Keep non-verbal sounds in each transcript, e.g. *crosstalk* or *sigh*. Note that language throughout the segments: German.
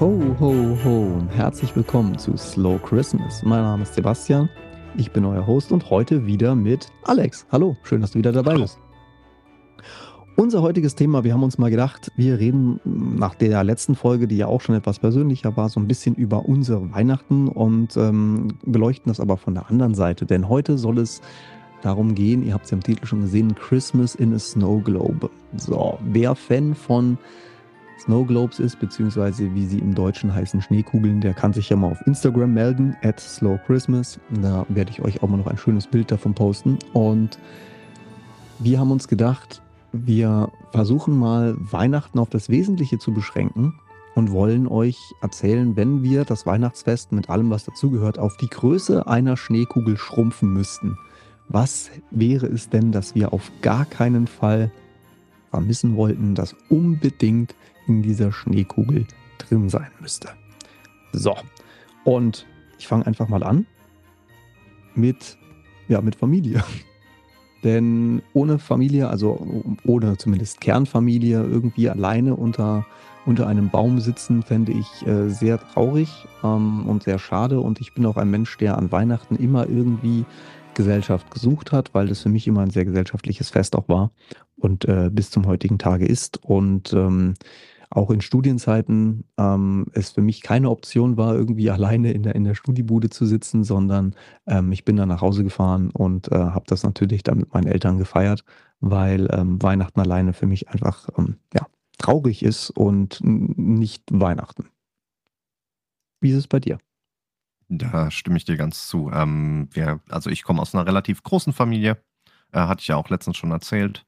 Ho, ho, ho und herzlich willkommen zu Slow Christmas. Mein Name ist Sebastian, ich bin euer Host und heute wieder mit Alex. Hallo, schön, dass du wieder dabei bist. Unser heutiges Thema, wir haben uns mal gedacht, wir reden nach der letzten Folge, die ja auch schon etwas persönlicher war, so ein bisschen über unsere Weihnachten und ähm, beleuchten das aber von der anderen Seite. Denn heute soll es darum gehen, ihr habt es ja im Titel schon gesehen, Christmas in a Snow Globe. So, wer Fan von Snow Globes ist, beziehungsweise wie sie im Deutschen heißen, Schneekugeln, der kann sich ja mal auf Instagram melden, at Slow Christmas. Da werde ich euch auch mal noch ein schönes Bild davon posten. Und wir haben uns gedacht, wir versuchen mal Weihnachten auf das Wesentliche zu beschränken und wollen euch erzählen, wenn wir das Weihnachtsfest mit allem, was dazugehört, auf die Größe einer Schneekugel schrumpfen müssten. Was wäre es denn, dass wir auf gar keinen Fall vermissen wollten, das unbedingt in dieser Schneekugel drin sein müsste? So, und ich fange einfach mal an mit, ja, mit Familie. *laughs* Denn ohne Familie, also ohne zumindest Kernfamilie, irgendwie alleine unter, unter einem Baum sitzen, fände ich äh, sehr traurig ähm, und sehr schade. Und ich bin auch ein Mensch, der an Weihnachten immer irgendwie Gesellschaft gesucht hat, weil das für mich immer ein sehr gesellschaftliches Fest auch war und äh, bis zum heutigen Tage ist. Und ähm, auch in Studienzeiten ähm, es für mich keine Option war, irgendwie alleine in der, in der Studiebude zu sitzen, sondern ähm, ich bin dann nach Hause gefahren und äh, habe das natürlich dann mit meinen Eltern gefeiert, weil ähm, Weihnachten alleine für mich einfach ähm, ja, traurig ist und nicht Weihnachten. Wie ist es bei dir? Da stimme ich dir ganz zu. Ähm, wir, also ich komme aus einer relativ großen Familie, äh, hatte ich ja auch letztens schon erzählt.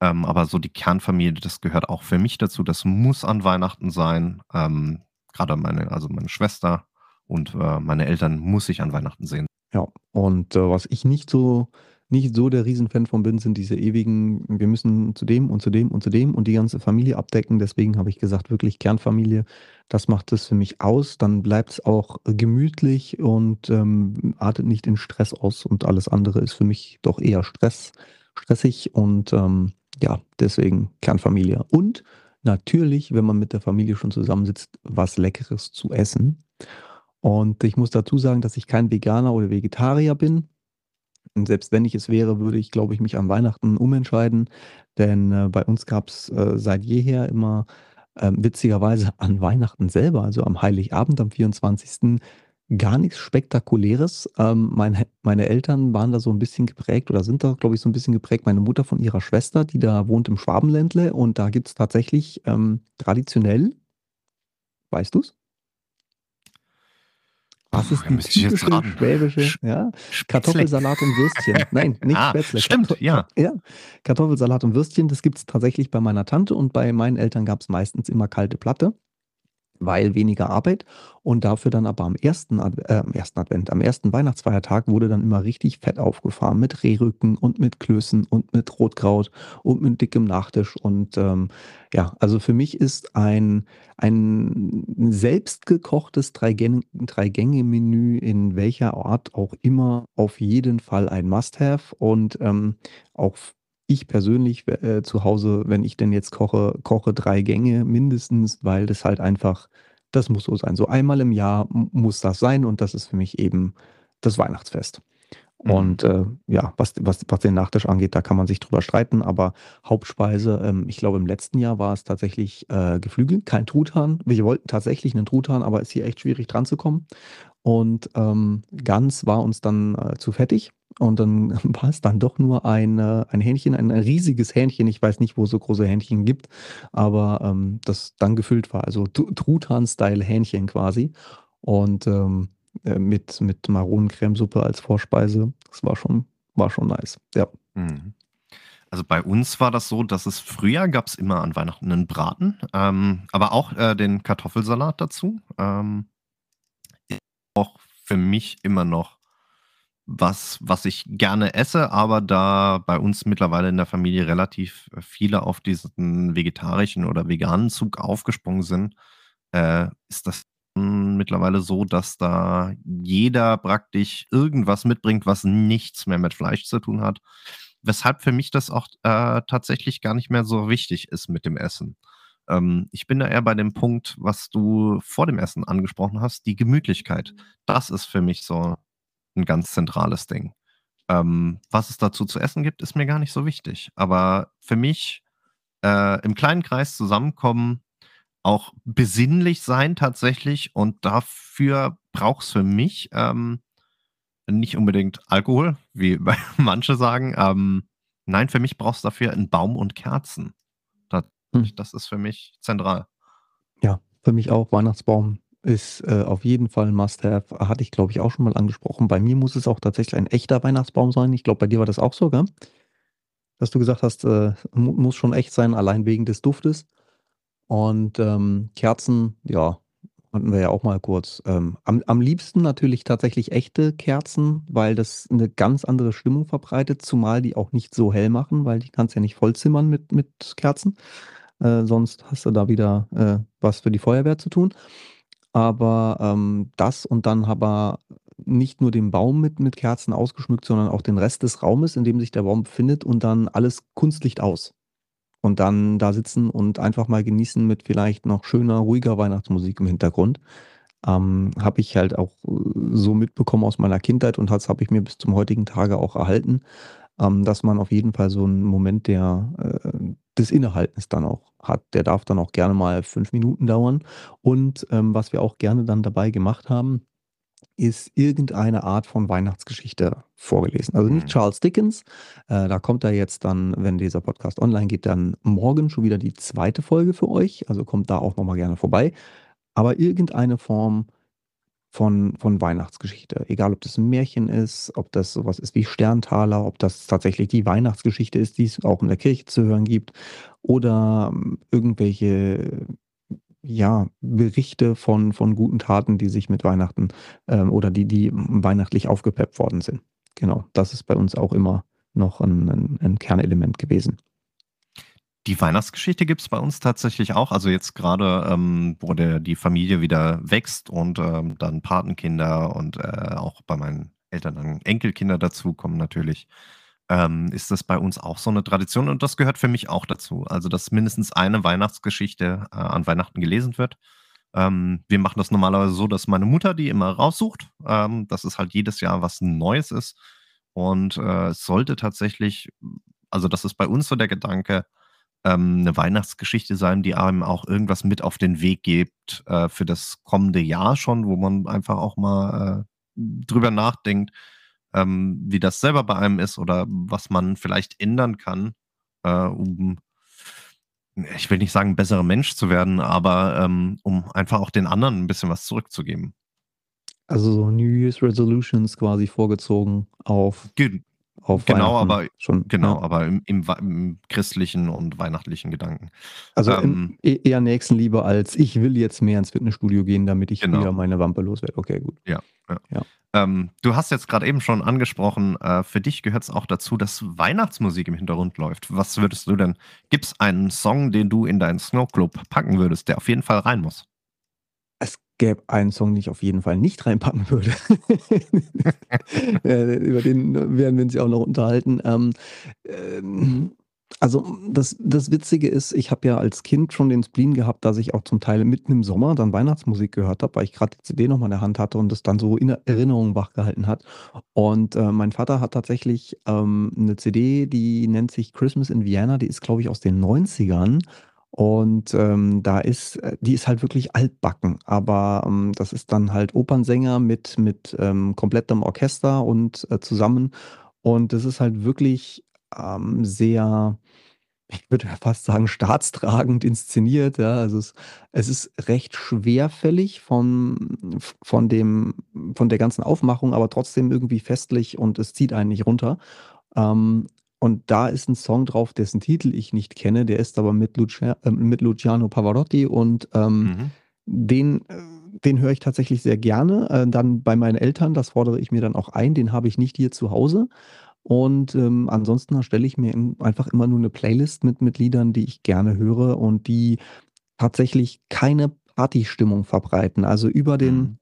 Ähm, aber so die Kernfamilie, das gehört auch für mich dazu. Das muss an Weihnachten sein. Ähm, Gerade meine, also meine Schwester und äh, meine Eltern muss ich an Weihnachten sehen. Ja, und äh, was ich nicht so, nicht so der Riesenfan von bin, sind diese ewigen, wir müssen zu dem und zu dem und zu dem und die ganze Familie abdecken. Deswegen habe ich gesagt, wirklich Kernfamilie, das macht es für mich aus. Dann bleibt es auch gemütlich und ähm, artet nicht in Stress aus und alles andere ist für mich doch eher Stress, stressig und ähm, ja, deswegen Kernfamilie. Und natürlich, wenn man mit der Familie schon zusammensitzt, was Leckeres zu essen. Und ich muss dazu sagen, dass ich kein Veganer oder Vegetarier bin. Und selbst wenn ich es wäre, würde ich, glaube ich, mich an Weihnachten umentscheiden. Denn äh, bei uns gab es äh, seit jeher immer ähm, witzigerweise an Weihnachten selber, also am Heiligabend, am 24. gar nichts Spektakuläres. Ähm, mein, meine Eltern waren da so ein bisschen geprägt oder sind da, glaube ich, so ein bisschen geprägt. Meine Mutter von ihrer Schwester, die da wohnt im Schwabenländle. Und da gibt es tatsächlich ähm, traditionell, weißt du es? Was Puh, ist die typische schwäbische, Sch- ja? Kartoffelsalat und Würstchen. Nein, *laughs* nicht Ah, Spätzle. stimmt, ja. Ja, Kartoffelsalat und Würstchen, das gibt es tatsächlich bei meiner Tante und bei meinen Eltern gab es meistens immer kalte Platte, weil weniger Arbeit. Und dafür dann aber am ersten, Ad äh, ersten Advent, am ersten Weihnachtsfeiertag wurde dann immer richtig fett aufgefahren mit Rehrücken und mit Klößen und mit Rotkraut und mit dickem Nachtisch. Und ähm, ja, also für mich ist ein, ein selbstgekochtes Dreigän- Drei-Gänge-Menü in welcher Art auch immer auf jeden Fall ein Must-Have. Und ähm, auch ich persönlich äh, zu Hause, wenn ich denn jetzt koche, koche drei Gänge mindestens, weil das halt einfach, das muss so sein. So einmal im Jahr muss das sein und das ist für mich eben das Weihnachtsfest. Mhm. Und äh, ja, was, was, was den Nachtisch angeht, da kann man sich drüber streiten, aber Hauptspeise, ähm, ich glaube im letzten Jahr war es tatsächlich äh, Geflügel, kein Truthahn. Wir wollten tatsächlich einen Truthahn, aber ist hier echt schwierig dran zu kommen. Und ähm, Gans war uns dann äh, zu fettig. Und dann *laughs* war es dann doch nur ein, äh, ein Hähnchen, ein, riesiges Hähnchen. Ich weiß nicht, wo es so große Hähnchen gibt, aber ähm, das dann gefüllt war. Also Tru- Truthahn-Style Hähnchen quasi. Und ähm, äh, mit, mit Maronencremesuppe als Vorspeise. Das war schon, war schon nice. Ja. Mhm. Also bei uns war das so, dass es früher gab es immer an Weihnachten einen Braten, ähm, aber auch äh, den Kartoffelsalat dazu. Ähm, auch für mich immer noch was, was ich gerne esse, aber da bei uns mittlerweile in der Familie relativ viele auf diesen vegetarischen oder veganen Zug aufgesprungen sind, äh, ist das mittlerweile so, dass da jeder praktisch irgendwas mitbringt, was nichts mehr mit Fleisch zu tun hat. Weshalb für mich das auch äh, tatsächlich gar nicht mehr so wichtig ist mit dem Essen. Ähm, ich bin da eher bei dem Punkt, was du vor dem Essen angesprochen hast, die Gemütlichkeit. Das ist für mich so ein ganz zentrales Ding. Ähm, was es dazu zu essen gibt, ist mir gar nicht so wichtig. Aber für mich äh, im kleinen Kreis zusammenkommen, auch besinnlich sein tatsächlich und dafür braucht es für mich ähm, nicht unbedingt Alkohol, wie *laughs* manche sagen. Ähm, nein, für mich brauchst du dafür einen Baum und Kerzen. Das, hm. das ist für mich zentral. Ja, für mich auch. Weihnachtsbaum ist äh, auf jeden Fall ein Must-Have. Hatte ich, glaube ich, auch schon mal angesprochen. Bei mir muss es auch tatsächlich ein echter Weihnachtsbaum sein. Ich glaube, bei dir war das auch so, gell? Dass du gesagt hast, äh, muss schon echt sein, allein wegen des Duftes. Und ähm, Kerzen, ja, hatten wir ja auch mal kurz. Ähm, am, am liebsten natürlich tatsächlich echte Kerzen, weil das eine ganz andere Stimmung verbreitet, zumal die auch nicht so hell machen, weil die kannst ja nicht vollzimmern mit, mit Kerzen. Äh, sonst hast du da wieder äh, was für die Feuerwehr zu tun. Aber ähm, das und dann aber nicht nur den Baum mit, mit Kerzen ausgeschmückt, sondern auch den Rest des Raumes, in dem sich der Baum befindet und dann alles Kunstlicht aus. Und dann da sitzen und einfach mal genießen mit vielleicht noch schöner, ruhiger Weihnachtsmusik im Hintergrund. Ähm, habe ich halt auch äh, so mitbekommen aus meiner Kindheit und das habe ich mir bis zum heutigen Tage auch erhalten, ähm, dass man auf jeden Fall so einen Moment der, äh, des Innehaltens dann auch hat. Der darf dann auch gerne mal fünf Minuten dauern. Und ähm, was wir auch gerne dann dabei gemacht haben, ist irgendeine Art von Weihnachtsgeschichte vorgelesen. Also nicht mhm. Charles Dickens. Äh, da kommt da jetzt dann, wenn dieser Podcast online geht, dann morgen schon wieder die zweite Folge für euch. Also kommt da auch nochmal gerne vorbei. Aber irgendeine Form von, von Weihnachtsgeschichte. Egal, ob das ein Märchen ist, ob das sowas ist wie Sterntaler, ob das tatsächlich die Weihnachtsgeschichte ist, die es auch in der Kirche zu hören gibt, oder ähm, irgendwelche ja, Berichte von, von guten Taten, die sich mit Weihnachten ähm, oder die, die weihnachtlich aufgepeppt worden sind. Genau, das ist bei uns auch immer noch ein, ein, ein Kernelement gewesen. Die Weihnachtsgeschichte gibt es bei uns tatsächlich auch. Also jetzt gerade, ähm, wo der, die Familie wieder wächst und ähm, dann Patenkinder und äh, auch bei meinen Eltern dann Enkelkinder dazukommen natürlich ähm, ist das bei uns auch so eine Tradition und das gehört für mich auch dazu. Also, dass mindestens eine Weihnachtsgeschichte äh, an Weihnachten gelesen wird. Ähm, wir machen das normalerweise so, dass meine Mutter die immer raussucht, ähm, dass es halt jedes Jahr was Neues ist. Und äh, es sollte tatsächlich, also das ist bei uns so der Gedanke, ähm, eine Weihnachtsgeschichte sein, die einem auch irgendwas mit auf den Weg gibt äh, für das kommende Jahr schon, wo man einfach auch mal äh, drüber nachdenkt, ähm, wie das selber bei einem ist oder was man vielleicht ändern kann, äh, um, ich will nicht sagen, ein besserer Mensch zu werden, aber ähm, um einfach auch den anderen ein bisschen was zurückzugeben. Also so New Year's Resolutions quasi vorgezogen auf, Ge auf genau, aber schon genau, ja. aber im, im, im, christlichen und weihnachtlichen Gedanken. Also ähm, e-, eher Nächstenliebe als ich will jetzt mehr ins Fitnessstudio gehen, damit ich genau. wieder meine Wampe loswerde. Okay, gut. Ja, ja. ja. Ähm, du hast jetzt gerade eben schon angesprochen, äh, für dich gehört es auch dazu, dass Weihnachtsmusik im Hintergrund läuft. Was würdest du denn, gibt es einen Song, den du in deinen Snow Club packen würdest, der auf jeden Fall rein muss? Gäbe einen Song, den ich auf jeden Fall nicht reinpacken würde. *laughs* über den werden wir uns ja auch noch unterhalten. Ähm, ähm, also das, das Witzige ist, ich habe ja als Kind schon den Spleen gehabt, dass ich auch zum Teil mitten im Sommer dann Weihnachtsmusik gehört habe, weil ich gerade die CD noch mal in der Hand hatte und das dann so in Erinnerung wachgehalten hat. Und äh, mein Vater hat tatsächlich ähm, eine CD, die nennt sich Christmas in Vienna, die ist, glaube ich, aus den 90ern. Und ähm, da ist, äh, die ist halt wirklich altbacken, aber ähm, das ist dann halt Opernsänger mit, mit ähm, komplettem Orchester und äh, zusammen. Und das ist halt wirklich ähm, sehr, ich würde fast sagen, staatstragend inszeniert. Ja. Also es, es ist recht schwerfällig von, von, dem, von der ganzen Aufmachung, aber trotzdem irgendwie festlich und es zieht einen nicht runter. Ähm, und da ist ein Song drauf, dessen Titel ich nicht kenne, der ist aber mit, Lucia, äh, mit Luciano Pavarotti und ähm, mhm. den, äh, den höre ich tatsächlich sehr gerne. Äh, dann bei meinen Eltern, das fordere ich mir dann auch ein, den habe ich nicht hier zu Hause. Und ähm, ansonsten erstelle ich mir einfach immer nur eine Playlist mit, mit Liedern, die ich gerne höre und die tatsächlich keine Partystimmung verbreiten. Also über den, mhm.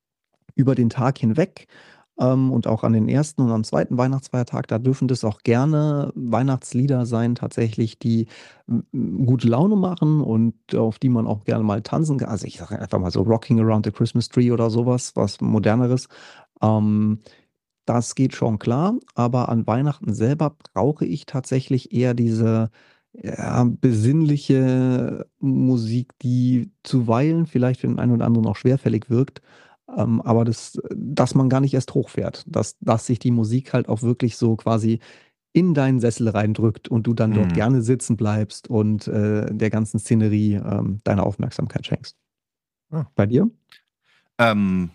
über den Tag hinweg ähm, und auch an den ersten und am zweiten Weihnachtsfeiertag, da dürfen das auch gerne Weihnachtslieder sein tatsächlich, die gute Laune machen und auf die man auch gerne mal tanzen kann. Also, ich sage einfach mal so „Rocking Around the Christmas Tree“ oder sowas, was Moderneres. Ähm, das geht schon klar, aber an Weihnachten selber brauche ich tatsächlich eher diese, ja, besinnliche Musik, die zuweilen vielleicht für den einen oder anderen auch schwerfällig wirkt, ähm, aber das dass man gar nicht erst hochfährt, dass dass sich die Musik halt auch wirklich so quasi in deinen Sessel reindrückt und du dann dort Mhm. gerne sitzen bleibst und, äh, der ganzen Szenerie, ähm, deine Aufmerksamkeit schenkst. Ah. Bei dir? Ähm,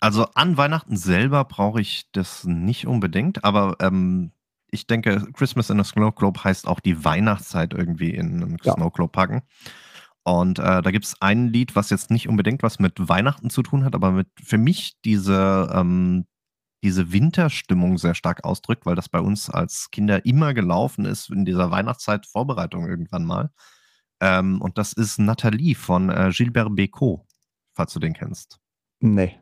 also an Weihnachten selber brauche ich das nicht unbedingt, aber, ähm, ich denke, Christmas in a Snow Globe heißt auch die Weihnachtszeit irgendwie in 'nen Ja. Snow Globe packen. Und, äh, da gibt's ein Lied, was jetzt nicht unbedingt was mit Weihnachten zu tun hat, aber mit für mich diese ähm, diese Winterstimmung sehr stark ausdrückt, weil das bei uns als Kinder immer gelaufen ist in dieser Weihnachtszeit Vorbereitung irgendwann mal. Ähm, und das ist „Nathalie“ von, äh, Gilbert Bécaud, falls du den kennst. Ne.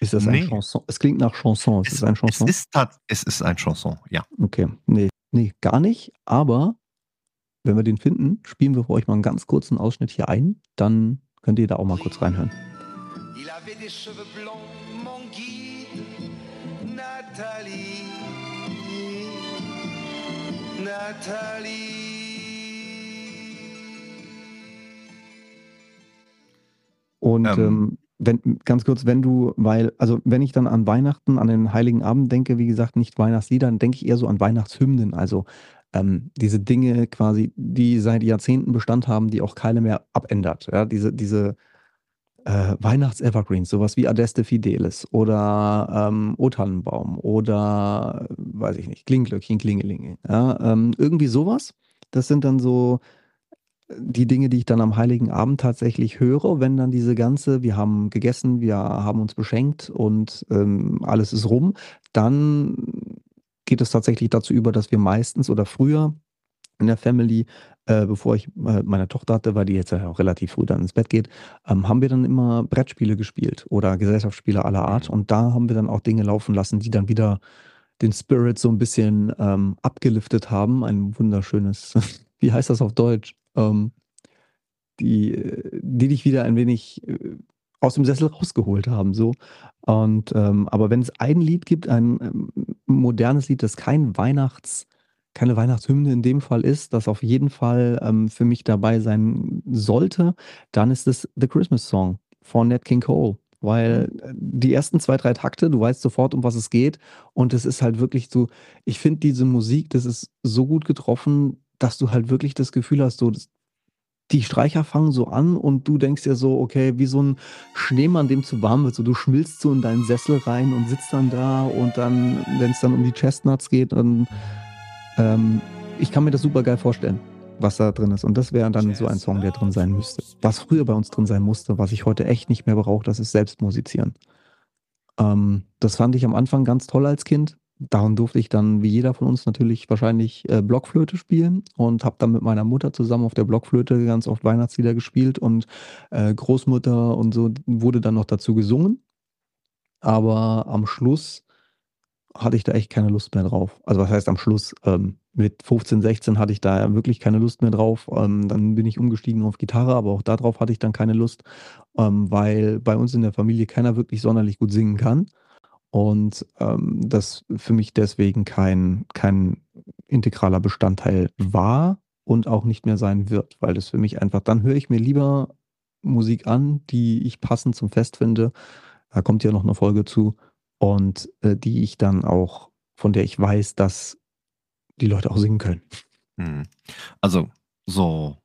Ist das ein Ne. Chanson? Es klingt nach Chanson. Ist es Es ein es Chanson? ist tat es ist ein Chanson, ja. Okay, ne, ne, gar nicht, aber wenn wir den finden, spielen wir für euch mal 'n ganz kurzen Ausschnitt hier ein, dann könnt ihr da auch mal kurz reinhören. Il avait des cheveux blonds, mon guide, Nathalie, Nathalie. Und, Ähm. ähm, wenn ganz kurz, wenn du weil also, wenn ich dann an Weihnachten, an den Heiligen Abend denke, wie gesagt, nicht Weihnachtslieder, dann denke ich eher so an Weihnachtshymnen. Also, ähm, diese Dinge quasi, die seit Jahrzehnten Bestand haben, die auch keiner mehr abändert, ja? Diese diese, äh, Weihnachts-Evergreens, so was wie „Adeste Fideles“ oder, ähm, „O Tannenbaum“ oder, weiß ich nicht, „Klingelglöckchen Klingelingeling“, ja? Ähm, irgendwie so was. Das sind dann so, äh, die Dinge, die ich dann am Heiligen Abend tatsächlich höre, wenn dann diese ganze wir haben gegessen, wir haben uns beschenkt und, ähm, alles ist rum. Dann geht es tatsächlich dazu über, dass wir meistens oder früher in der Family, äh, bevor ich, äh, meine Tochter hatte, weil die jetzt ja auch relativ früh dann ins Bett geht, ähm, haben wir dann immer Brettspiele gespielt oder Gesellschaftsspiele aller Art. Mhm. Und da haben wir dann auch Dinge laufen lassen, die dann wieder den Spirit so 'n bisschen, ähm, abgeliftet haben. Ein wunderschönes *laughs* wie heißt das auf Deutsch? Ähm, die äh, die dich wieder ein wenig, äh, aus dem Sessel rausgeholt haben, so. Und, ähm aber wenn es ein Lied gibt, ein, ähm, modernes Lied, das kein Weihnachts keine Weihnachtshymne in dem Fall ist, das auf jeden Fall, ähm, für mich dabei sein sollte, dann ist es „The Christmas Song“ von Nat King Cole, weil, Mhm. äh, die ersten 2, 3 Takte, du weißt sofort, um was es geht. Und es ist halt wirklich so ich finde diese Musik, das ist so gut getroffen, dass du halt wirklich das Gefühl hast, so das die Streicher fangen so an und du denkst dir so, okay, wie so 'n Schneemann, dem zu warm wird, so du schmilzt so in deinen Sessel rein und sitzt dann da und dann wenn's dann um die Chestnuts geht, dann ähm, ich kann mir das supergeil vorstellen, was da drin ist. Und das wäre dann so ein Song, der drin sein müsste. Was früher bei uns drin sein musste, was ich heute echt nicht mehr brauche, das ist Selbstmusizieren. Ähm, das fand ich am Anfang ganz toll als Kind. Darin durfte ich dann wie jeder von uns natürlich wahrscheinlich, äh, Blockflöte spielen und habe dann mit meiner Mutter zusammen auf der Blockflöte ganz oft Weihnachtslieder gespielt und, äh, Großmutter und so wurde dann noch dazu gesungen. Aber am Schluss hatte ich da echt keine Lust mehr drauf. Also, was heißt am Schluss? Ähm, mit 15, 16 hatte ich da wirklich keine Lust mehr drauf. Ähm, dann bin ich umgestiegen auf Gitarre, aber auch da drauf hatte ich dann keine Lust, ähm, weil bei uns in der Familie keiner wirklich sonderlich gut singen kann und, ähm, das für mich deswegen kein kein integraler Bestandteil war und auch nicht mehr sein wird, weil das für mich einfach dann höre ich mir lieber Musik an, die ich passend zum Fest finde. Da kommt ja noch 'ne Folge zu und, äh, die ich dann auch von der ich weiß, dass die Leute auch singen können. Mhm. Also, so,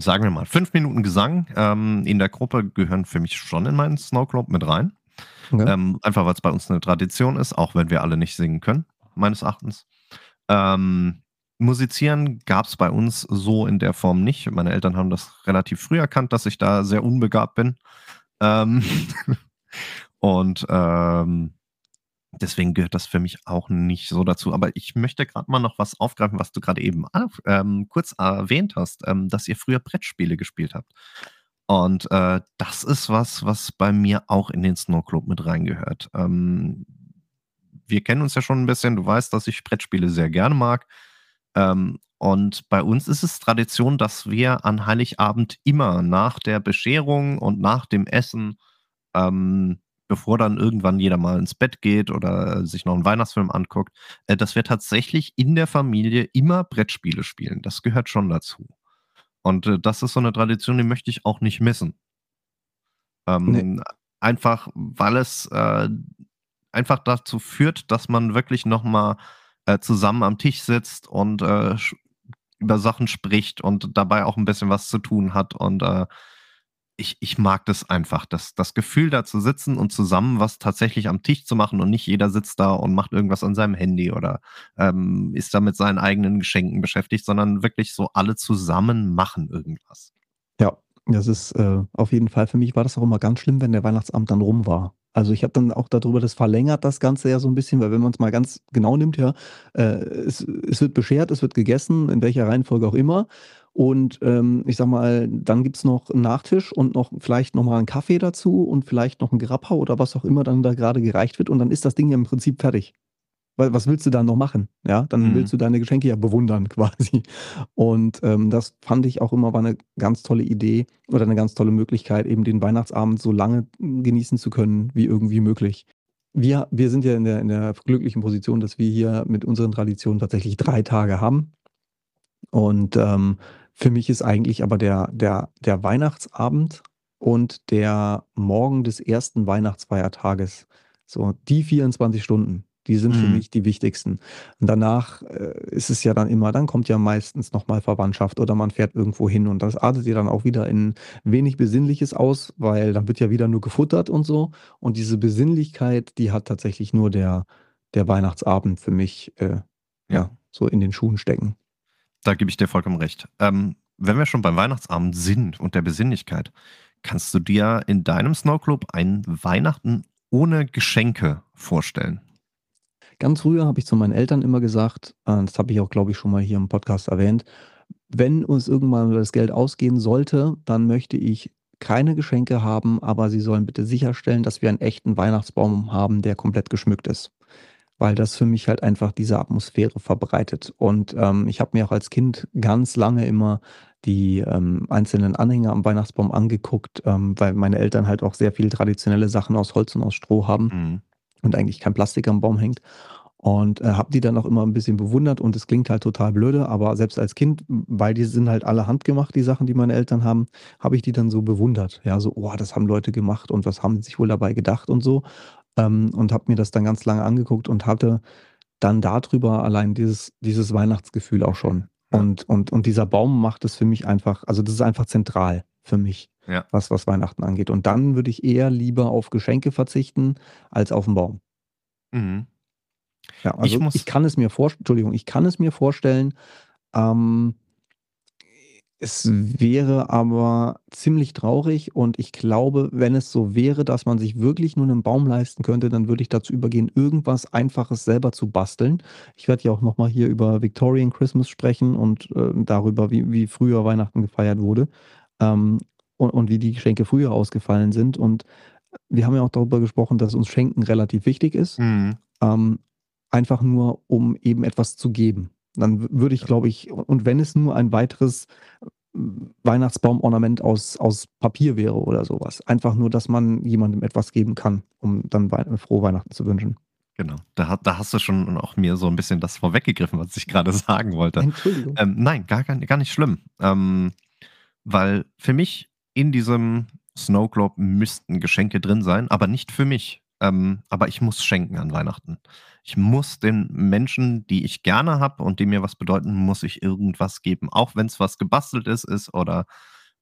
sagen wir mal, 5 Minuten Gesang, ähm, in der Gruppe gehören für mich schon in meinen Snow Globe mit rein. Okay. Ähm, einfach weil's bei uns 'ne Tradition ist, auch wenn wir alle nicht singen können, meines Erachtens. Ähm, musizieren gab's bei uns so in der Form nicht. Meine Eltern haben das relativ früh erkannt, dass ich da sehr unbegabt bin. Ähm, *laughs* und, ähm, deswegen gehört das für mich auch nicht so dazu. Aber ich möchte grad mal noch was aufgreifen, was du grade eben auf ähm, kurz erwähnt hast, ähm, dass ihr früher Brettspiele gespielt habt. Und, äh, das ist was, was bei mir auch in den Snow Globe mit reingehört. Ähm, wir kennen uns ja schon ein bisschen. Du weißt, dass ich Brettspiele sehr gerne mag. Ähm, und bei uns ist es Tradition, dass wir an Heiligabend immer nach der Bescherung und nach dem Essen, ähm, bevor dann irgendwann jeder mal ins Bett geht oder sich noch einen Weihnachtsfilm anguckt, äh, dass wir tatsächlich in der Familie immer Brettspiele spielen. Das gehört schon dazu. Und äh, das ist so eine Tradition, die möchte ich auch nicht missen. Ähm, Ne. Einfach, weil es äh, einfach dazu führt, dass man wirklich noch mal äh, zusammen am Tisch sitzt und äh, über Sachen spricht und dabei auch ein bisschen was zu tun hat. Und äh, ich, ich mag das einfach, das, das Gefühl da zu sitzen und zusammen was tatsächlich am Tisch zu machen und nicht jeder sitzt da und macht irgendwas an seinem Handy oder ähm, ist da mit seinen eigenen Geschenken beschäftigt, sondern wirklich so alle zusammen machen irgendwas. Ja, das ist äh, auf jeden Fall für mich war das auch immer ganz schlimm, wenn der Weihnachtsabend dann rum war. Also, ich habe dann auch darüber das verlängert das Ganze ja so ein bisschen, weil wenn man es mal ganz genau nimmt, ja, äh, es es wird beschert, es wird gegessen, in welcher Reihenfolge auch immer. Und, ähm, ich sage mal, dann gibt's noch 'n Nachtisch und noch vielleicht noch mal 'n Kaffee dazu und vielleicht noch 'n Grappa oder was auch immer dann da gerade gereicht wird und dann ist das Ding ja im Prinzip fertig. Weil was willst du da noch machen? Ja, dann Mhm. willst du deine Geschenke ja bewundern *laughs* quasi. Und, ähm, das fand ich auch immer war eine ganz tolle Idee oder eine ganz tolle Möglichkeit, eben den Weihnachtsabend so lange, genießen zu können wie irgendwie möglich. Wir wir sind ja in der in der glücklichen Position, dass wir hier mit unseren Traditionen tatsächlich 3 Tage haben. Und, ähm, für mich ist eigentlich aber der der der Weihnachtsabend und der Morgen des ersten Weihnachtsfeiertages, so die 24 Stunden, die sind für Mhm. mich die wichtigsten. Und danach, äh, ist es ja dann immer dann kommt ja meistens noch mal Verwandtschaft oder man fährt irgendwo hin und das artet ja dann auch wieder in wenig Besinnliches aus, weil dann wird ja wieder nur gefuttert und so. Und diese Besinnlichkeit, die hat tatsächlich nur der der Weihnachtsabend für mich, äh, ja, so in den Schuhen stecken. Da gebe ich dir vollkommen recht. Ähm, wenn wir schon beim Weihnachtsabend sind und der Besinnlichkeit, kannst du dir in deinem Snow Club ein Weihnachten ohne Geschenke vorstellen? Ganz früher habe ich zu meinen Eltern immer gesagt, äh, das habe ich auch, glaube ich, schon mal hier im Podcast erwähnt: „Wenn uns irgendwann das Geld ausgehen sollte, dann möchte ich keine Geschenke haben, aber sie sollen bitte sicherstellen, dass wir einen echten Weihnachtsbaum haben, der komplett geschmückt ist.“ Weil das für mich halt einfach diese Atmosphäre verbreitet. Und, ähm, ich habe mir auch als Kind ganz lange immer die, ähm, einzelnen Anhänger am Weihnachtsbaum angeguckt, ähm, weil meine Eltern halt auch sehr viel traditionelle Sachen aus Holz und aus Stroh haben Mhm. und eigentlich kein Plastik am Baum hängt. Und, äh, habe die dann auch immer 'n bisschen bewundert und es klingt halt total blöde, aber selbst als Kind, weil die sind halt alle handgemacht, die Sachen, die meine Eltern haben, habe ich die dann so bewundert. Ja, so: „Oh, das haben Leute gemacht und was haben die sich wohl dabei gedacht“ und so. Ähm, und habe mir das dann ganz lange angeguckt und hatte dann da drüber allein dieses dieses Weihnachtsgefühl auch schon. Ja. Und und und dieser Baum macht es für mich einfach also, das ist einfach zentral für mich, Ja. was was Weihnachten angeht. Und dann würde ich eher lieber auf Geschenke verzichten als auf 'n Baum. Mhm. Ja, Ich also, muss ich kann es mir vorst Entschuldigung, ich kann es mir vorstellen, ähm es wäre aber ziemlich traurig und ich glaube, wenn es so wäre, dass man sich wirklich nur 'nen Baum leisten könnte, dann würde ich dazu übergehen, irgendwas Einfaches selber zu basteln. Ich werde ja auch noch mal hier über Victorian Christmas sprechen und, äh, darüber, wie wie früher Weihnachten gefeiert wurde, ähm, und und wie die Geschenke früher ausgefallen sind. Und wir haben ja auch darüber gesprochen, dass uns Schenken relativ wichtig ist, Mhm. ähm, einfach nur, um eben etwas zu geben. Dann würde ich, glaube ich und wenn es nur ein weiteres Weihnachtsbaumornament aus aus Papier wäre oder so was. Einfach nur, dass man jemandem etwas geben kann, um dann wei frohe Weihnachten zu wünschen. Genau. Da da hast du schon auch mir so 'n bisschen das vorweggegriffen, was ich grade *laughs* sagen wollte. Entschuldigung. Ähm, nein, gar gar gar nicht schlimm. Ähm, weil für mich in diesem Snow Globe müssten Geschenke drin sein, aber nicht für mich. Ähm, aber ich muss schenken an Weihnachten. Ich muss den Menschen, die ich gerne habe und die mir was bedeuten, muss ich irgendwas geben. Auch wenn's was Gebasteltes ist oder,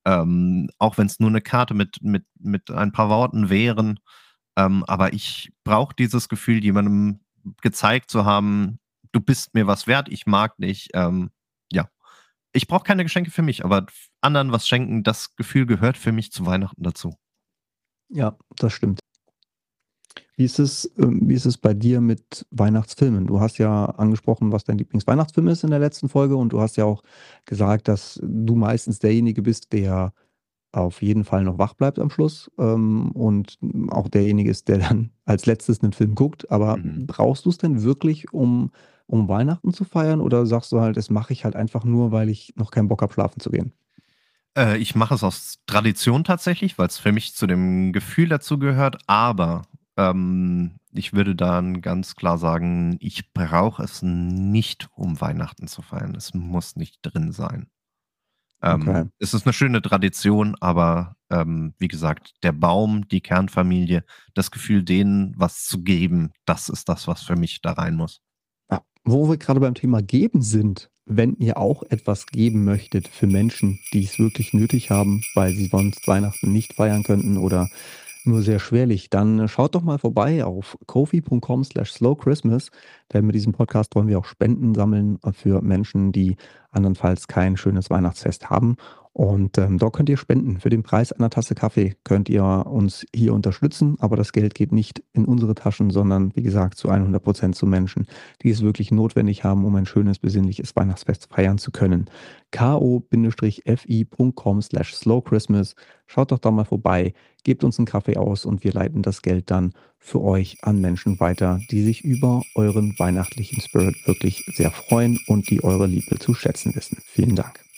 ähm, auch wenn's nur 'ne Karte mit mit mit ein paar Worten wären. Ähm, aber ich brauche dieses Gefühl, jemandem gezeigt zu haben: „Du bist mir was wert, ich mag dich.“ Ähm, ja. Ich brauche keine Geschenke für mich, aber anderen was schenken, das Gefühl gehört für mich zu Weihnachten dazu. Ja, das stimmt. Wie ist es ähm, wie ist es bei dir mit Weihnachtsfilmen? Du hast ja angesprochen, was dein Lieblingsweihnachtsfilm ist in der letzten Folge und du hast ja auch gesagt, dass du meistens derjenige bist, der auf jeden Fall noch wach bleibt am Schluss ähm, und auch derjenige ist, der dann *laughs* als letztes einen Film guckt. Aber Mhm. brauchst du es denn wirklich, um, um Weihnachten zu feiern oder sagst du halt, das mache ich halt einfach nur, weil ich noch keinen Bock habe, schlafen zu gehen? Äh, ich mache es aus Tradition tatsächlich, weil es für mich zu dem Gefühl dazu gehört, aber ähm, ich würde dann ganz klar sagen, ich brauche es nicht, um Weihnachten zu feiern. Es muss nicht drin sein. Okay. Ähm, es ist eine schöne Tradition, aber ähm, wie gesagt, der Baum, die Kernfamilie, das Gefühl, denen was zu geben, das ist das, was für mich da rein muss. Ja, wo wir gerade beim Thema geben sind, wenn ihr auch etwas geben möchtet für Menschen, die es wirklich nötig haben, weil sie sonst Weihnachten nicht feiern könnten oder nur sehr schwerlich, dann schaut doch mal vorbei auf kofi.com slash slowchristmas, denn mit diesem Podcast wollen wir auch Spenden sammeln für Menschen, die andernfalls kein schönes Weihnachtsfest haben. Und ähm, dort könnt ihr spenden. Für den Preis einer Tasse Kaffee könnt ihr uns hier unterstützen, aber das Geld geht nicht in unsere Taschen, sondern wie gesagt zu 100 Prozent zu Menschen, die es wirklich notwendig haben, um ein schönes, besinnliches Weihnachtsfest feiern zu können. ko-fi.com slash slowchristmas. Schaut doch da mal vorbei, gebt uns einen Kaffee aus und wir leiten das Geld dann für euch an Menschen weiter, die sich über euren weihnachtlichen Spirit wirklich sehr freuen und die eure Liebe zu schätzen wissen. Vielen Dank.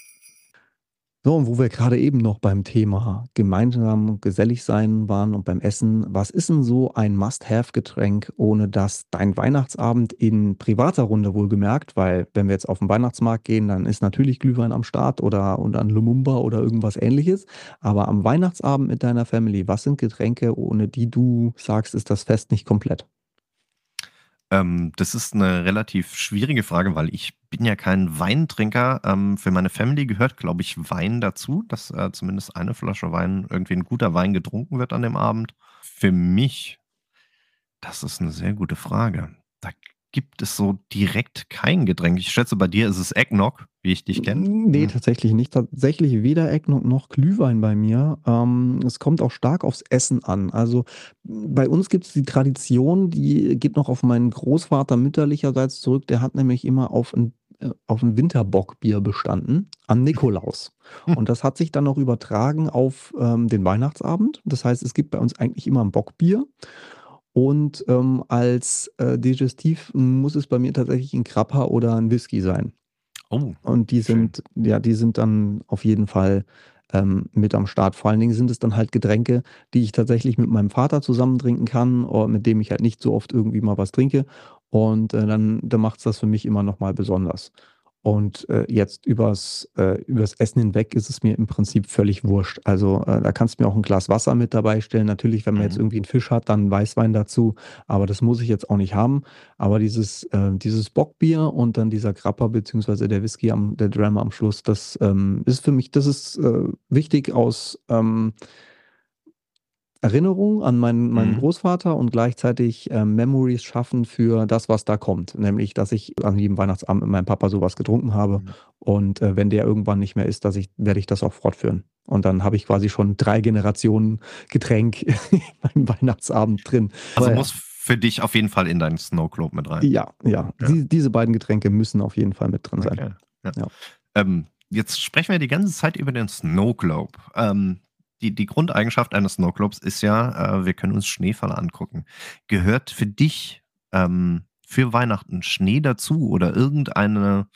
So, und wo wir gerade eben noch beim Thema gemeinsam gesellig sein waren und beim Essen, was ist denn so ein Must-Have-Getränk, ohne dass dein Weihnachtsabend in privater Runde wohlgemerkt, weil wenn wir jetzt auf den Weihnachtsmarkt gehen, dann ist natürlich Glühwein am Start oder, oder ein Lumumba oder irgendwas ähnliches, aber am Weihnachtsabend mit deiner Family, was sind Getränke, ohne die du sagst, ist das Fest nicht komplett? Ähm, das ist eine relativ schwierige Frage, weil ich bin ja kein Weintrinker. Ähm, für meine Family gehört, glaube ich, Wein dazu, dass äh, zumindest eine Flasche Wein, irgendwie ein guter Wein getrunken wird an dem Abend. Für mich, das ist eine sehr gute Frage. Da gibt es so direkt kein Getränk. Ich schätze, bei dir ist es Eggnog, wie ich dich kenne. Nee, tatsächlich nicht. Tatsächlich weder Eggnog noch Glühwein bei mir. Ähm, es kommt auch stark aufs Essen an. Also bei uns gibt es die Tradition, die geht noch auf meinen Großvater mütterlicherseits zurück. Der hat nämlich immer auf ein, äh, auf ein Winterbockbier bestanden an Nikolaus. Hm. Und das hat sich dann noch übertragen auf ähm, den Weihnachtsabend. Das heißt, es gibt bei uns eigentlich immer ein Bockbier. Und ähm, als äh, Digestiv muss es bei mir tatsächlich ein Krapper oder ein Whisky sein. Oh, Und die schön. sind, ja, die sind dann auf jeden Fall ähm, mit am Start. Vor allen Dingen sind es dann halt Getränke, die ich tatsächlich mit meinem Vater zusammen trinken kann, oder mit dem ich halt nicht so oft irgendwie mal was trinke. Und äh, dann, dann macht es das für mich immer nochmal besonders. Und äh, jetzt übers, äh, übers Essen hinweg ist es mir im Prinzip völlig wurscht. Also äh, da kannst du mir auch ein Glas Wasser mit dabei stellen. Natürlich, wenn man jetzt Mhm. irgendwie einen Fisch hat, dann Weißwein dazu. Aber das muss ich jetzt auch nicht haben. Aber dieses, äh, dieses Bockbier und dann dieser Grappa beziehungsweise der Whisky, am, der Dram am Schluss, das ähm, ist für mich, das ist äh, wichtig aus ähm, Erinnerung an meinen, meinen Mhm. Großvater und gleichzeitig ähm, Memories schaffen für das, was da kommt. Nämlich, dass ich an jedem Weihnachtsabend mit meinem Papa sowas getrunken habe. Mhm. Und äh, wenn der irgendwann nicht mehr ist, dass ich, werde ich das auch fortführen. Und dann habe ich quasi schon drei Generationen Getränk *laughs* beim Weihnachtsabend drin. Also ja. muss für dich auf jeden Fall in deinen Snow Globe mit rein. Ja, ja. Ja. Die, diese beiden Getränke müssen auf jeden Fall mit drin sein. Okay. Ja. Ja. Ähm, jetzt sprechen wir die ganze Zeit über den Snow Globe. Ähm, die, die Grundeigenschaft eines Snow Globes ist ja, äh, wir können uns Schneefall angucken. Gehört für dich ähm, für Weihnachten Schnee dazu oder irgendeine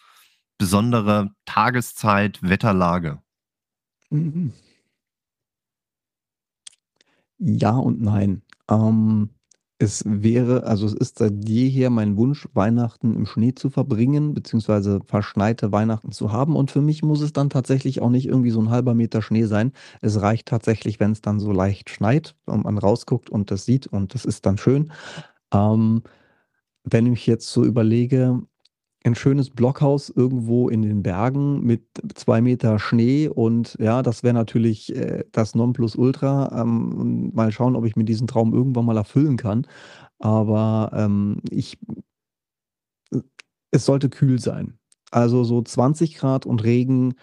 besondere Tageszeit, Wetterlage? Mhm. Ja und nein. Ähm, es wäre, also es ist seit jeher mein Wunsch, Weihnachten im Schnee zu verbringen, beziehungsweise verschneite Weihnachten zu haben. Und für mich muss es dann tatsächlich auch nicht irgendwie so ein halber Meter Schnee sein. Es reicht tatsächlich, wenn es dann so leicht schneit und man rausguckt und das sieht und das ist dann schön. Ähm, wenn ich jetzt so überlege, ein schönes Blockhaus irgendwo in den Bergen mit zwei Meter Schnee und ja, das wäre natürlich äh, das Nonplusultra. Ähm, mal schauen, ob ich mir diesen Traum irgendwann mal erfüllen kann. Aber ähm, ich, es sollte kühl sein. Also so 20 Grad und Regen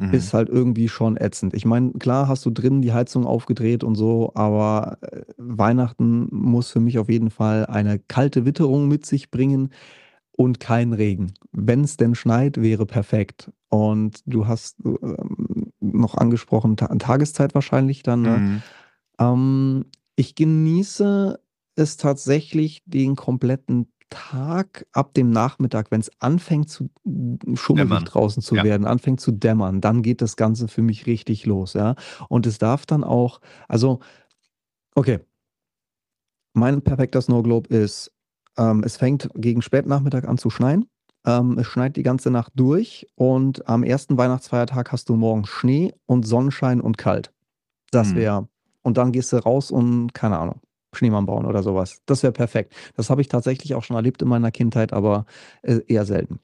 Mhm. ist halt irgendwie schon ätzend. Ich meine, klar hast du drinnen die Heizung aufgedreht und so, aber äh, Weihnachten muss für mich auf jeden Fall eine kalte Witterung mit sich bringen und kein Regen. Wenn es denn schneit, wäre perfekt. Und du hast, ähm, noch angesprochen, Ta Tageszeit wahrscheinlich dann, ne? Mhm. Ähm, ich genieße es tatsächlich den kompletten Tag ab dem Nachmittag, wenn es anfängt zu schummrig Dämmern. draußen zu Ja. werden, anfängt zu dämmern, dann geht das Ganze für mich richtig los, ja. Und es darf dann auch also okay. Mein perfekter Snow Globe ist, ähm, es fängt gegen Spätnachmittag an zu schneien. Ähm, es schneit die ganze Nacht durch und am ersten Weihnachtsfeiertag hast du morgens Schnee und Sonnenschein und kalt. Das Mhm. wäre und dann gehst du raus und, keine Ahnung, Schneemann bauen oder so was. Das wäre perfekt. Das habe ich tatsächlich auch schon erlebt in meiner Kindheit, aber, äh, eher selten.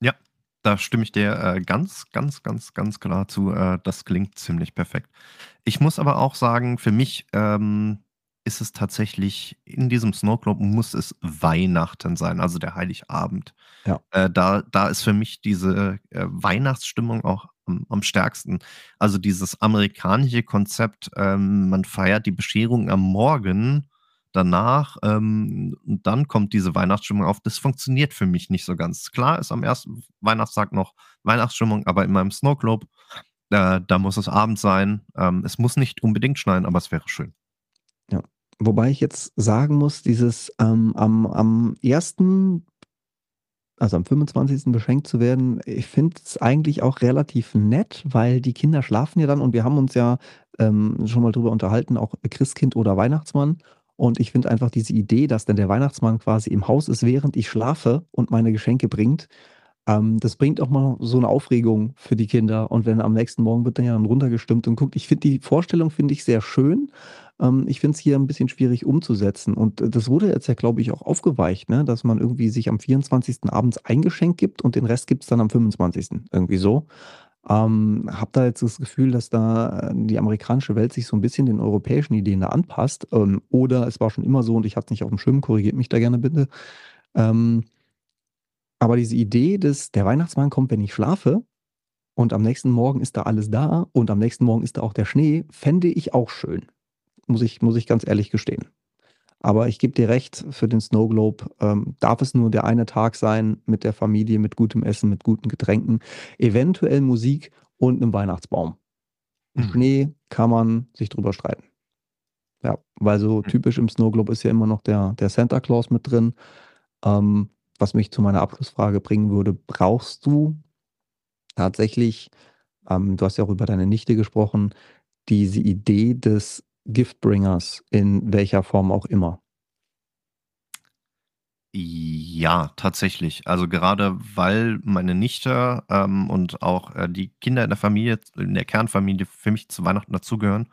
Ja, da stimme ich dir, äh, ganz, ganz, ganz, ganz klar zu. Äh, das klingt ziemlich perfekt. Ich muss aber auch sagen, für mich, ähm, ist es tatsächlich in diesem Snow Globe muss es Weihnachten sein, also der Heiligabend. Ja. Äh, da da ist für mich diese, äh, Weihnachtsstimmung auch am am stärksten. Also dieses amerikanische Konzept, ähm, man feiert die Bescherung am Morgen danach, ähm, und dann kommt diese Weihnachtsstimmung auf. Das funktioniert für mich nicht so ganz. Klar ist am ersten Weihnachtstag noch Weihnachtsstimmung, aber in meinem Snow Globe, da da muss es Abend sein. Ähm, es muss nicht unbedingt schneien, aber es wäre schön. Ja. Wobei ich jetzt sagen muss, dieses, ähm, am am 1. also am 25. beschenkt zu werden, ich finde es eigentlich auch relativ nett, weil die Kinder schlafen ja dann und wir haben uns ja, ähm, schon mal drüber unterhalten, auch Christkind oder Weihnachtsmann. Und ich finde einfach diese Idee, dass dann der Weihnachtsmann quasi im Haus ist, während ich schlafe und meine Geschenke bringt, ähm, das bringt auch mal so 'ne Aufregung für die Kinder. Und wenn am nächsten Morgen wird dann ja dann runtergestimmt und guckt. Ich finde die Vorstellung finde ich sehr schön. Ähm, ich finde es hier 'n bisschen schwierig umzusetzen. Und, äh, das wurde jetzt ja, glaube ich, auch aufgeweicht, ne, dass man irgendwie sich am 24. abends ein Geschenk gibt und den Rest gibt's dann am 25. irgendwie so. Ähm, habe da jetzt das Gefühl, dass da, äh, die amerikanische Welt sich so 'n bisschen den europäischen Ideen da anpasst. Ähm, oder es war schon immer so und ich hatte es nicht aufm Schirm, korrigiert mich da gerne bitte. Ähm aber diese Idee, dass der Weihnachtsmann kommt, wenn ich schlafe und am nächsten Morgen ist da alles da und am nächsten Morgen ist da auch der Schnee, fände ich auch schön. Muss ich muss ich ganz ehrlich gestehen. Aber ich gebe dir recht, für den Snow Globe, ähm, darf es nur der eine Tag sein mit der Familie, mit gutem Essen, mit guten Getränken, eventuell Musik und 'nem Weihnachtsbaum. Mhm. Schnee kann man sich drüber streiten. Ja, weil so Mhm. typisch im Snow Globe ist ja immer noch der der Santa Claus mit drin. Ähm, was mich zu meiner Abschlussfrage bringen würde, brauchst du tatsächlich ähm, du hast ja auch über deine Nichte gesprochen, diese Idee des Giftbringers in welcher Form auch immer? Ja, tatsächlich. Also, gerade weil meine Nichte, ähm, und auch, äh, die Kinder in der Familie in der Kernfamilie für mich zu Weihnachten dazugehören.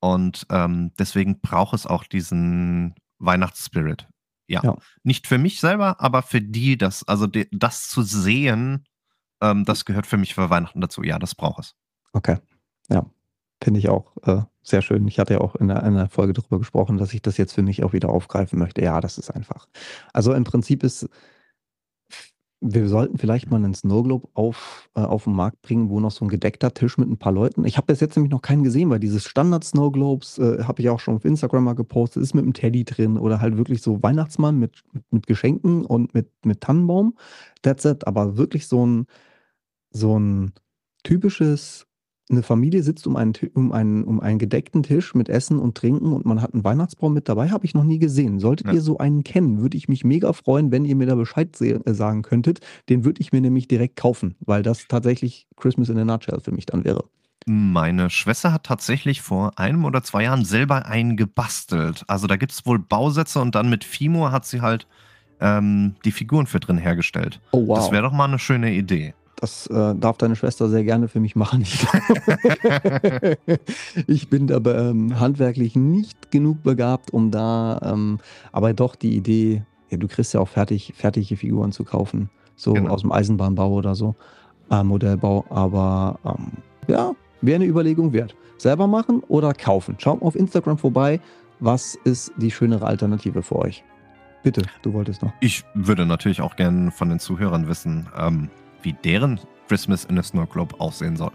Und, ähm, deswegen braucht es auch diesen Weihnachtsspirit. Ja. Ja. Nicht für mich selber, aber für die das also, de das zu sehen, ähm, das gehört für mich für Weihnachten dazu. Ja, das braucht es. Okay. Ja, finde ich auch, äh, sehr schön. Ich hatte ja auch in 'ner in 'ner Folge darüber gesprochen, dass ich das jetzt für mich auch wieder aufgreifen möchte. Ja, das ist einfach also, im Prinzip ist wir sollten vielleicht mal 'nen Snow Globe auf äh, auf 'n Markt bringen, wo noch so 'n gedeckter Tisch mit 'n paar Leuten ich habe bis jetzt nämlich noch keinen gesehen, weil dieses Standard Snow Globes, äh, habe ich auch schon auf Instagram mal gepostet, ist mit 'm Teddy drin oder halt wirklich so Weihnachtsmann mit mit mit Geschenken und mit mit Tannenbaum. That's it. Aber wirklich so 'n so 'n typisches 'ne Familie sitzt um einen um einen um einen gedeckten Tisch mit Essen und Trinken und man hat 'n Weihnachtsbaum mit dabei, habe ich noch nie gesehen. Solltet Ja. ihr so einen kennen, würde ich mich mega freuen, wenn ihr mir da Bescheid äh, sagen könntet. Den würde ich mir nämlich direkt kaufen, weil das tatsächlich Christmas in a nutshell für mich dann wäre. Meine Schwester hat tatsächlich vor 1 oder 2 Jahren selber einen gebastelt. Also, da gibt's wohl Bausätze und dann mit Fimo hat sie halt, ähm, die Figuren für drin hergestellt. Oh, Das wow. wäre doch mal 'ne schöne Idee. Das, äh, darf deine Schwester sehr gerne für mich machen. Ich *laughs* ich bin da, ähm, handwerklich nicht genug begabt, um da, ähm aber doch die Idee ja, du kriegst ja auch fertig fertige Figuren zu kaufen, so Genau. aus'm Eisenbahnbau oder so, äh, Modellbau. Aber, ähm, ja, wäre 'ne Überlegung wert. Selber machen oder kaufen? Schaut mal auf Instagram vorbei. Was ist die schönere Alternative für euch? Bitte, du wolltest noch. Ich würde natürlich auch gern von den Zuhörern wissen, ähm, wie deren Christmas in a Snow Globe aussehen soll.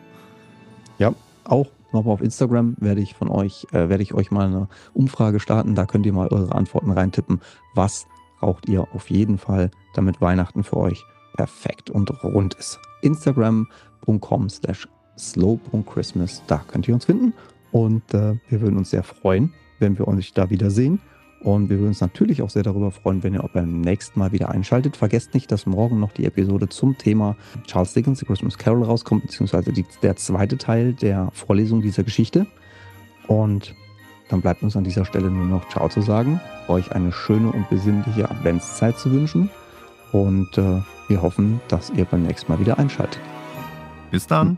Ja, auch noch mal auf Instagram werde ich von euch äh, werde ich euch mal 'ne Umfrage starten. Da könnt ihr mal eure Antworten reintippen. Was braucht ihr auf jeden Fall, damit Weihnachten für euch perfekt und rund ist? Instagram.com/snowglobe. slow.christmas. Da könnt ihr uns finden. Und äh, wir würden uns sehr freuen, wenn wir euch da wiedersehen. Und wir würden uns natürlich auch sehr darüber freuen, wenn ihr auch beim nächsten Mal wieder einschaltet. Vergesst nicht, dass morgen noch die Episode zum Thema Charles Dickens, The Christmas Carol rauskommt, beziehungsweise die, der zweite Teil der Vorlesung dieser Geschichte. Und dann bleibt uns an dieser Stelle nur noch Ciao zu sagen, euch eine schöne und besinnliche Adventszeit zu wünschen. Und äh, wir hoffen, dass ihr beim nächsten Mal wieder einschaltet. Bis dann.